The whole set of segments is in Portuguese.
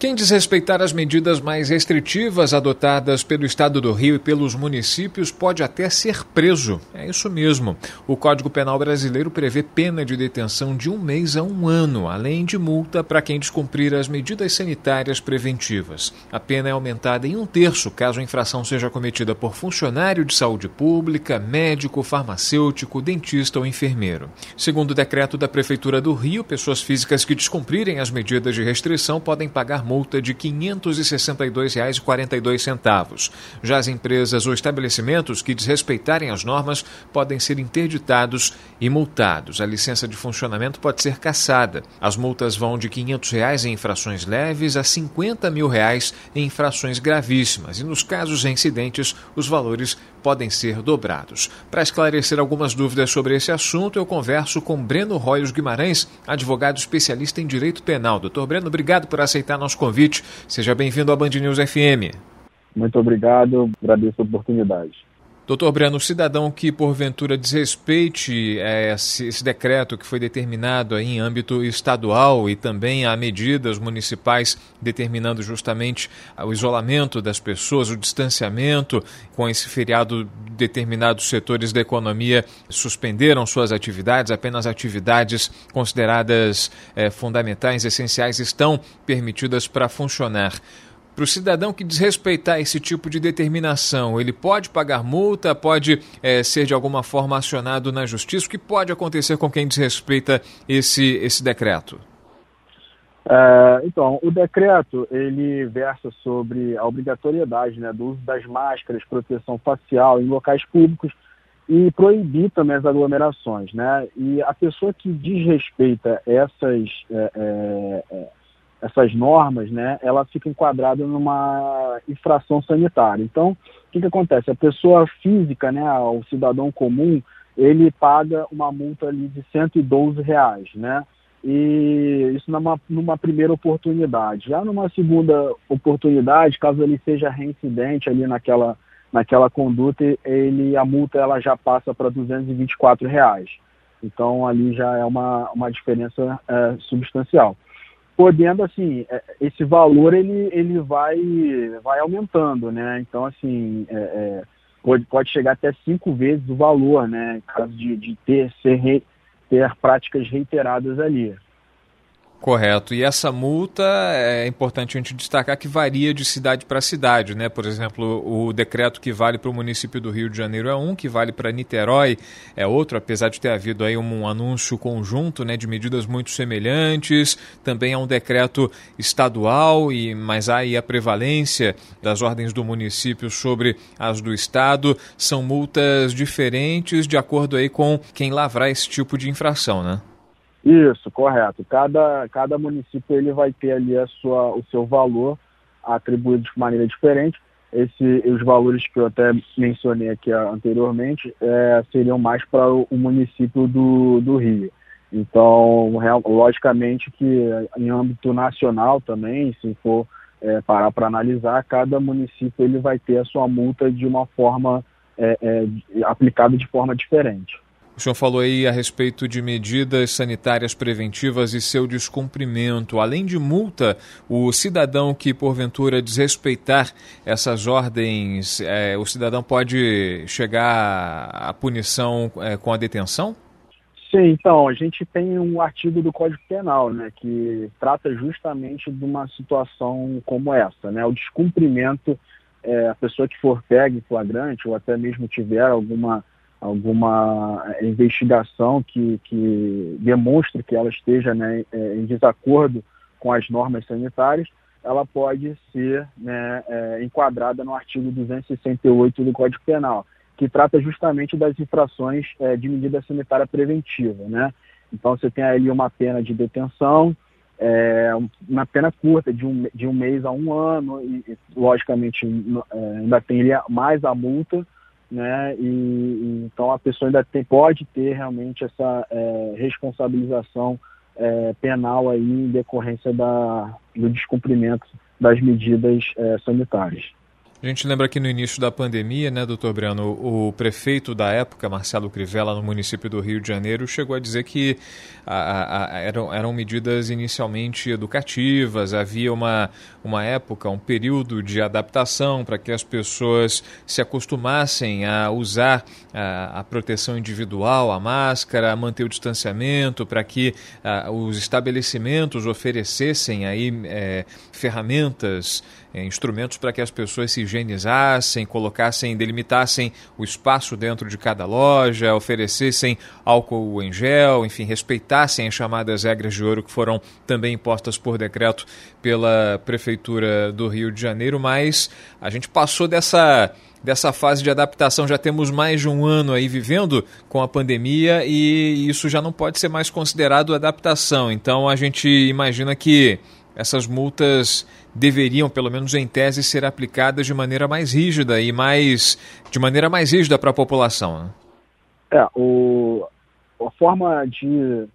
Quem desrespeitar as medidas mais restritivas adotadas pelo Estado do Rio e pelos municípios pode até ser preso. É isso mesmo. O Código Penal brasileiro prevê pena de detenção de um mês a um ano, além de multa para quem descumprir as medidas sanitárias preventivas. A pena é aumentada em um terço caso a infração seja cometida por funcionário de saúde pública, médico, farmacêutico, dentista ou enfermeiro. Segundo o decreto da Prefeitura do Rio, pessoas físicas que descumprirem as medidas de restrição podem pagar multa de R$ 562,42. Já as empresas ou estabelecimentos que desrespeitarem as normas podem ser interditados e multados. A licença de funcionamento pode ser cassada. As multas vão de 500 reais em infrações leves a 50 mil reais em infrações gravíssimas. E nos casos reincidentes, os valores podem ser dobrados. Para esclarecer algumas dúvidas sobre esse assunto, eu converso com Breno Royos Guimarães, advogado especialista em direito penal. Doutor Breno, obrigado por aceitar nosso convite. Seja bem-vindo à Band News FM. Muito obrigado, agradeço a oportunidade. Doutor Breno, o cidadão que porventura desrespeite é, esse, decreto que foi determinado em âmbito estadual e também há medidas municipais determinando justamente o isolamento das pessoas, o distanciamento, com esse feriado determinados setores da economia suspenderam suas atividades, apenas atividades consideradas é, fundamentais, essenciais, estão permitidas para funcionar. Para o cidadão que desrespeitar esse tipo de determinação, ele pode pagar multa, pode é, ser de alguma forma acionado na justiça? O que pode acontecer com quem desrespeita esse, esse decreto? É, então, o decreto ele versa sobre a obrigatoriedade né, do uso das máscaras, proteção facial em locais públicos e proibir também as aglomerações, né? E a pessoa que desrespeita essas é, é, essas normas, né, ela fica enquadrada numa infração sanitária. Então, o que, que acontece? A pessoa física, né, o cidadão comum, ele paga uma multa ali de 112 reais, né? E isso numa, numa primeira oportunidade. Já numa segunda oportunidade, caso ele seja reincidente ali naquela, naquela conduta, ele, a multa ela já passa para 224 reais. Então ali já é uma, uma diferença é, substancial podendo assim é, esse valor ele, ele vai vai aumentando né? Então assim é, é, pode, pode chegar até cinco vezes o valor né? Em caso de, de ter ser re, ter práticas reiteradas ali Correto. E essa multa é importante a gente destacar que varia de cidade para cidade, né? Por exemplo, o decreto que vale para o município do Rio de Janeiro é um, que vale para Niterói é outro, apesar de ter havido aí um anúncio conjunto, né, de medidas muito semelhantes. Também é um decreto estadual e mas há aí a prevalência das ordens do município sobre as do estado. São multas diferentes de acordo aí com quem lavrar esse tipo de infração, né? Isso, correto. Cada, cada município ele vai ter ali a sua, o seu valor atribuído de maneira diferente. Esse, os valores que eu até mencionei aqui anteriormente é, seriam mais para o, município do, do Rio. Então, real, logicamente que em âmbito nacional também, se for é, parar para analisar, cada município ele vai ter a sua multa de uma forma é, é aplicada de forma diferente. O senhor falou aí a respeito de medidas sanitárias preventivas e seu descumprimento. Além de multa, o cidadão que porventura desrespeitar essas ordens, é, o cidadão pode chegar à punição é, com a detenção? Sim, então, a gente tem um artigo do Código Penal, né, que trata justamente de uma situação como essa, né, o descumprimento, é, a pessoa que for pega em flagrante ou até mesmo tiver alguma alguma eh, investigação que, que demonstre que ela esteja né, eh, em desacordo com as normas sanitárias, ela pode ser né, é, enquadrada no artigo 268 do Código Penal, que trata justamente das infrações é, de medida sanitária preventiva. Né? Então você tem ali uma pena de detenção, é, uma pena curta, de um, de um mês a um ano, e, logicamente é, ainda tem mais a multa, né? E, então a pessoa ainda tem, pode ter realmente essa é, responsabilização é, penal aí em decorrência da, do descumprimento das medidas é, sanitárias. A gente lembra que no início da pandemia, né, doutor Breno, o prefeito da época, Marcelo Crivella, no município do Rio de Janeiro, chegou a dizer que a, a, eram, eram medidas inicialmente educativas, havia uma, uma época, um período de adaptação para que as pessoas se acostumassem a usar a, a, proteção individual, a máscara, a manter o distanciamento, para que os estabelecimentos oferecessem aí é, ferramentas é, instrumentos para que as pessoas se higienizassem, colocassem, delimitassem o espaço dentro de cada loja, oferecessem álcool em gel, enfim, respeitassem as chamadas regras de ouro que foram também impostas por decreto pela Prefeitura do Rio de Janeiro, mas a gente passou dessa dessa fase de adaptação. Já temos mais de um ano aí vivendo com a pandemia e isso já não pode ser mais considerado adaptação. Então a gente imagina que essas multas deveriam, pelo menos em tese, ser aplicadas de maneira mais rígida e mais de maneira mais rígida para a população. Né? É, o, a forma de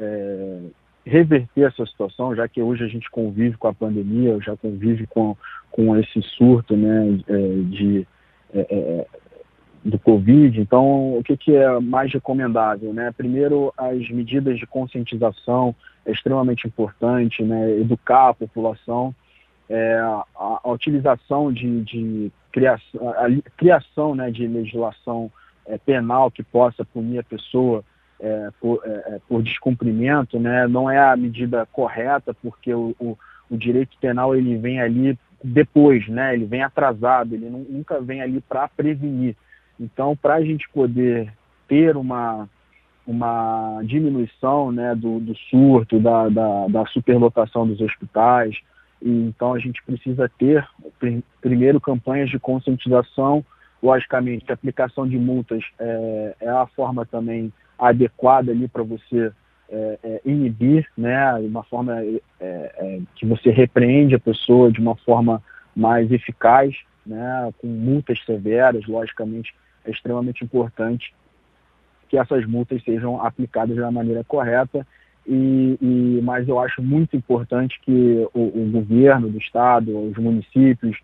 é, reverter essa situação, já que hoje a gente convive com a pandemia, já convive com, com esse surto né, é, de, é, é, do Covid, então o que, que é mais recomendável? Né? Primeiro, as medidas de conscientização é extremamente importante, né? educar a população é, a, a, utilização de, de criação, a, criação né, de legislação é, penal que possa punir a pessoa é, por, é, é, por, descumprimento, né, não é a medida correta, porque o, o, o, direito penal ele vem ali depois, né, ele vem atrasado, ele nunca vem ali para prevenir. Então, para a gente poder ter uma, uma diminuição né, do, do surto, da, da, da superlotação dos hospitais, então a gente precisa ter, primeiro, campanhas de conscientização, logicamente, a aplicação de multas é, é a forma também adequada ali para você é, é, inibir, né, uma forma é, é, que você repreende a pessoa de uma forma mais eficaz, né, com multas severas, logicamente, é extremamente importante que essas multas sejam aplicadas da maneira correta. E, e, mas eu acho muito importante que o, o governo do estado, os municípios,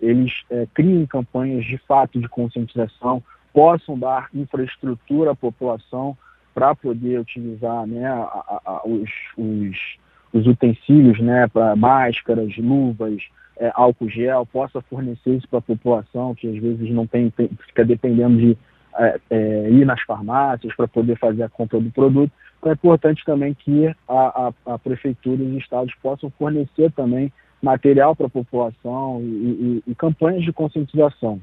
eles é, criem campanhas de fato de conscientização, possam dar infraestrutura à população para poder utilizar né, a, a, os, os, os, utensílios né, para máscaras, luvas, é, álcool gel, possa fornecer isso para a população, que às vezes não tem, tem fica dependendo de é, é, ir nas farmácias para poder fazer a compra do produto. Então é importante também que a, a, a prefeitura e os estados possam fornecer também material para a população e, e, e campanhas de conscientização.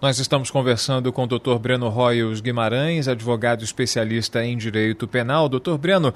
Nós estamos conversando com o Dr. Breno Royos Guimarães, advogado especialista em direito penal. Doutor Breno,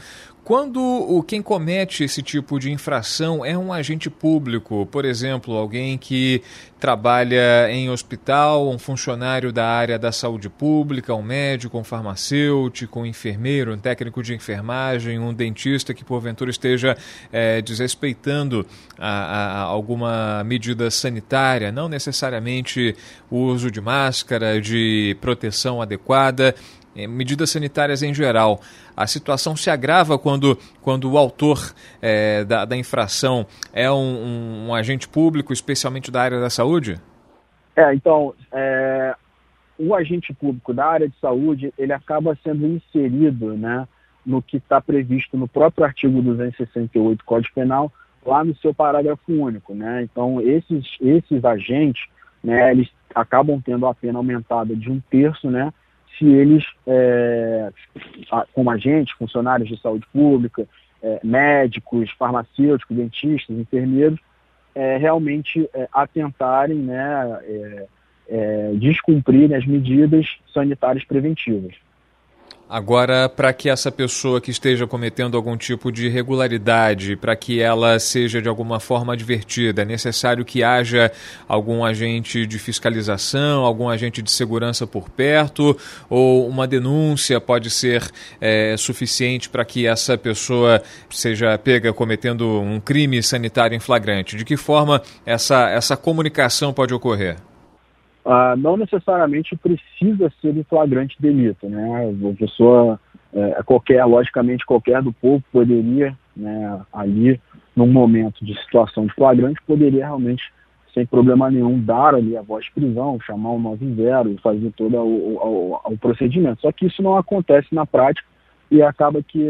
quando o quem comete esse tipo de infração é um agente público, por exemplo, alguém que trabalha em hospital, um funcionário da área da saúde pública, um médico, um farmacêutico, um enfermeiro, um técnico de enfermagem, um dentista que porventura esteja é, desrespeitando a, a, alguma medida sanitária, não necessariamente o uso de máscara, de proteção adequada, medidas sanitárias em geral. A situação se agrava quando, quando o autor é, da, da, infração é um, um, um, agente público, especialmente da área da saúde? É, então, é, o agente público da área de saúde, ele acaba sendo inserido né, no que está previsto no próprio artigo 268 do Código Penal, lá no seu parágrafo único. Né? Então, esses, esses agentes, né, eles acabam tendo a pena aumentada de um terço, né, se eles, é, como agentes, funcionários de saúde pública, é, médicos, farmacêuticos, dentistas, enfermeiros, é, realmente é, atentarem, né, é, é, descumprirem as medidas sanitárias preventivas. Agora, para que essa pessoa que esteja cometendo algum tipo de irregularidade, para que ela seja de alguma forma advertida, é necessário que haja algum agente de fiscalização, algum agente de segurança por perto, ou uma denúncia pode ser é, suficiente para que essa pessoa seja pega cometendo um crime sanitário em flagrante? De que forma essa, essa comunicação pode ocorrer? Uh, não necessariamente precisa ser em flagrante delito, né? A pessoa, é, qualquer, logicamente, qualquer do povo poderia, né, ali, num momento de situação de flagrante, poderia realmente, sem problema nenhum, dar ali a voz de prisão, chamar um 90 e fazer todo o, o, o, o procedimento. Só que isso não acontece na prática e acaba que,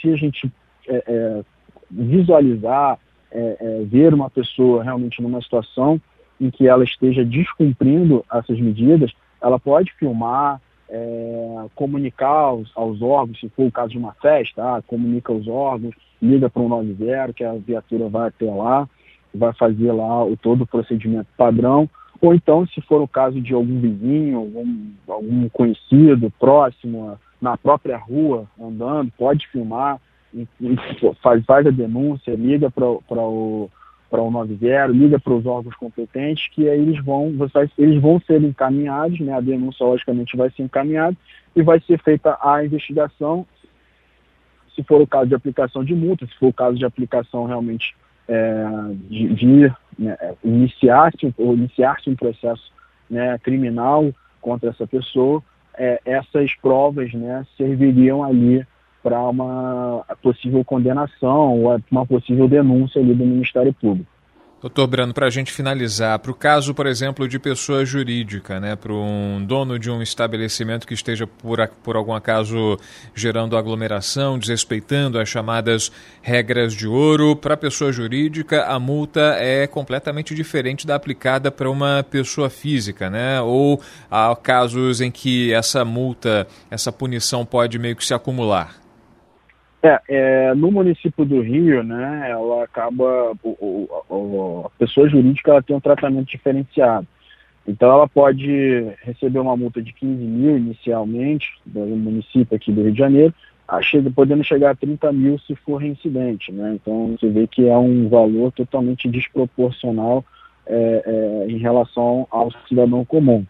se a gente é, é, visualizar, é, é, ver uma pessoa realmente numa situação em que ela esteja descumprindo essas medidas, ela pode filmar, é, comunicar aos, aos, órgãos, se for o caso de uma festa, ah, comunica aos órgãos, liga para o 90, que a viatura vai até lá, vai fazer lá o todo o procedimento padrão, ou então, se for o caso de algum vizinho, algum, algum conhecido, próximo, na própria rua, andando, pode filmar, faz, faz a denúncia, liga para o para o 90, liga para os órgãos competentes, que aí eles vão, eles vão ser encaminhados, né, a denúncia logicamente vai ser encaminhada e vai ser feita a investigação, se for o caso de aplicação de multa, se for o caso de aplicação realmente é, de, de né, iniciar-se ou iniciar-se um processo né, criminal contra essa pessoa, é, essas provas né, serviriam ali para uma possível condenação ou uma possível denúncia ali do Ministério Público. Doutor Brano, para a gente finalizar, para o caso, por exemplo, de pessoa jurídica, né, para um dono de um estabelecimento que esteja, por, por algum acaso, gerando aglomeração, desrespeitando as chamadas regras de ouro, para a pessoa jurídica, a multa é completamente diferente da aplicada para uma pessoa física, né? Ou há casos em que essa multa, essa punição pode meio que se acumular? É, é, no município do Rio, né, ela acaba, o, o, a pessoa jurídica ela tem um tratamento diferenciado. Então ela pode receber uma multa de 15 mil inicialmente, do município aqui do Rio de Janeiro, chega, podendo chegar a 30 mil se for reincidente. Né? Então você vê que é um valor totalmente desproporcional é, é, em relação ao cidadão comum.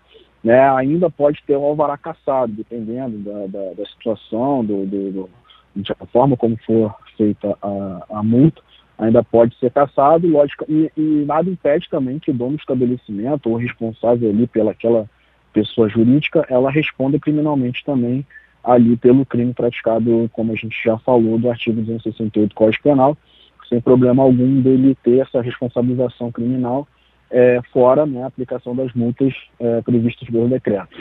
Né? Ainda pode ter o alvará caçado, dependendo da, da, da situação, do, do, a forma como for feita a, a multa, ainda pode ser caçado, lógico, e, e, nada impede também que o dono do estabelecimento ou responsável ali pelaquela pessoa jurídica, ela responda criminalmente também ali pelo crime praticado, como a gente já falou, do artigo 268 do Código Penal, sem problema algum dele ter essa responsabilização criminal, é, fora né, a aplicação das multas é, previstas pelo decreto.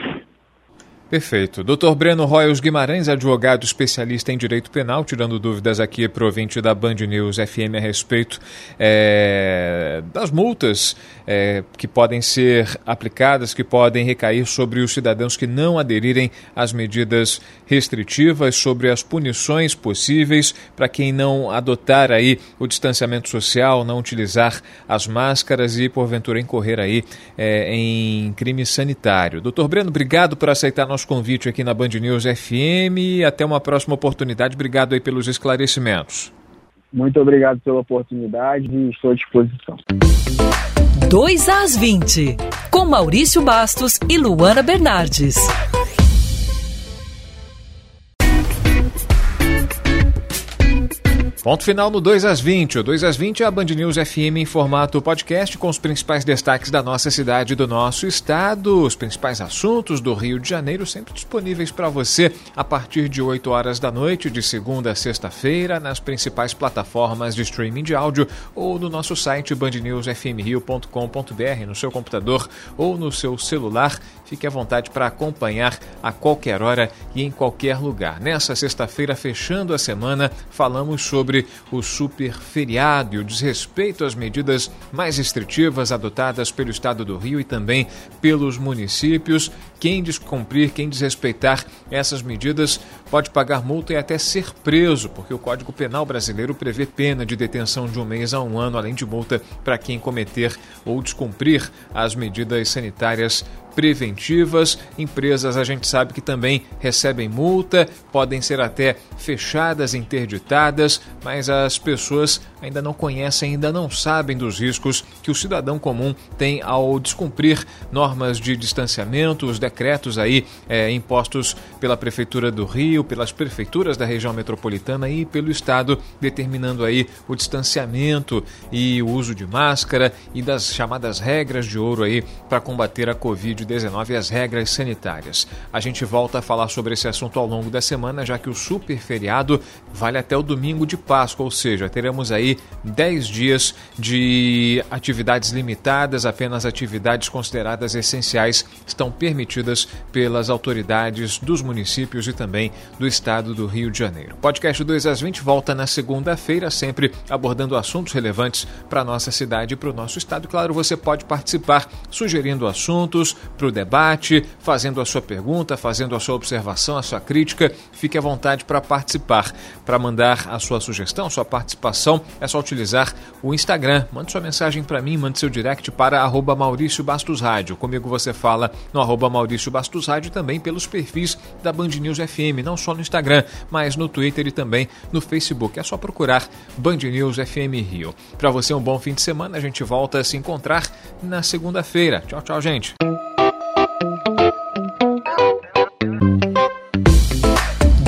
Perfeito. Dr. Breno Royals Guimarães, advogado especialista em direito penal, tirando dúvidas aqui para o ouvinte da Band News FM a respeito é, das multas é, que podem ser aplicadas, que podem recair sobre os cidadãos que não aderirem às medidas restritivas, sobre as punições possíveis para quem não adotar aí o distanciamento social, não utilizar as máscaras e, porventura, incorrer aí é, em crime sanitário. Doutor Breno, obrigado por aceitar nosso nosso convite aqui na Band News FM. Até uma próxima oportunidade. Obrigado aí pelos esclarecimentos. Muito obrigado pela oportunidade e estou à disposição. 2 às 20, com Maurício Bastos e Luana Bernardes. Ponto final no 2 às 20. O 2 às 20 é a Band News FM em formato podcast com os principais destaques da nossa cidade e do nosso estado, os principais assuntos do Rio de Janeiro, sempre disponíveis para você a partir de 8 horas da noite, de segunda a sexta-feira, nas principais plataformas de streaming de áudio ou no nosso site bandnewsfmrio.com.br, no seu computador ou no seu celular. Fique à vontade para acompanhar a qualquer hora e em qualquer lugar. Nessa sexta-feira, fechando a semana, falamos sobre sobre o super feriado e o desrespeito às medidas mais restritivas adotadas pelo Estado do Rio e também pelos municípios. Quem descumprir, quem desrespeitar essas medidas pode pagar multa e até ser preso, porque o Código Penal brasileiro prevê pena de detenção de um mês a um ano, além de multa para quem cometer ou descumprir as medidas sanitárias preventivas. Empresas a gente sabe que também recebem multa, podem ser até fechadas, interditadas, mas as pessoas ainda não conhecem, ainda não sabem dos riscos que o cidadão comum tem ao descumprir normas de distanciamento, os decretos aí é, impostos pela Prefeitura do Rio, pelas prefeituras da região metropolitana e pelo Estado, determinando aí o distanciamento e o uso de máscara e das chamadas regras de ouro aí para combater a Covid Covid-19 e as regras sanitárias. A gente volta a falar sobre esse assunto ao longo da semana, já que o super feriado vale até o domingo de Páscoa, ou seja, teremos aí 10 dias de atividades limitadas, apenas atividades consideradas essenciais estão permitidas pelas autoridades dos municípios e também do estado do Rio de Janeiro. Podcast 2 às 20 volta na segunda-feira, sempre abordando assuntos relevantes para a nossa cidade e para o nosso estado. Claro, você pode participar sugerindo assuntos para o debate, fazendo a sua pergunta, fazendo a sua observação, a sua crítica. Fique à vontade para participar. Para mandar a sua sugestão, sua participação, é só utilizar o Instagram. Mande sua mensagem para mim, mande seu direct para arroba Maurício Bastos Rádio. Comigo você fala no arroba Maurício Bastos Rádio também pelos perfis da Band News FM, não só no Instagram, mas no Twitter e também no Facebook. É só procurar Band News FM Rio. Para você, um bom fim de semana. A gente volta a se encontrar na segunda-feira. Tchau, tchau, gente.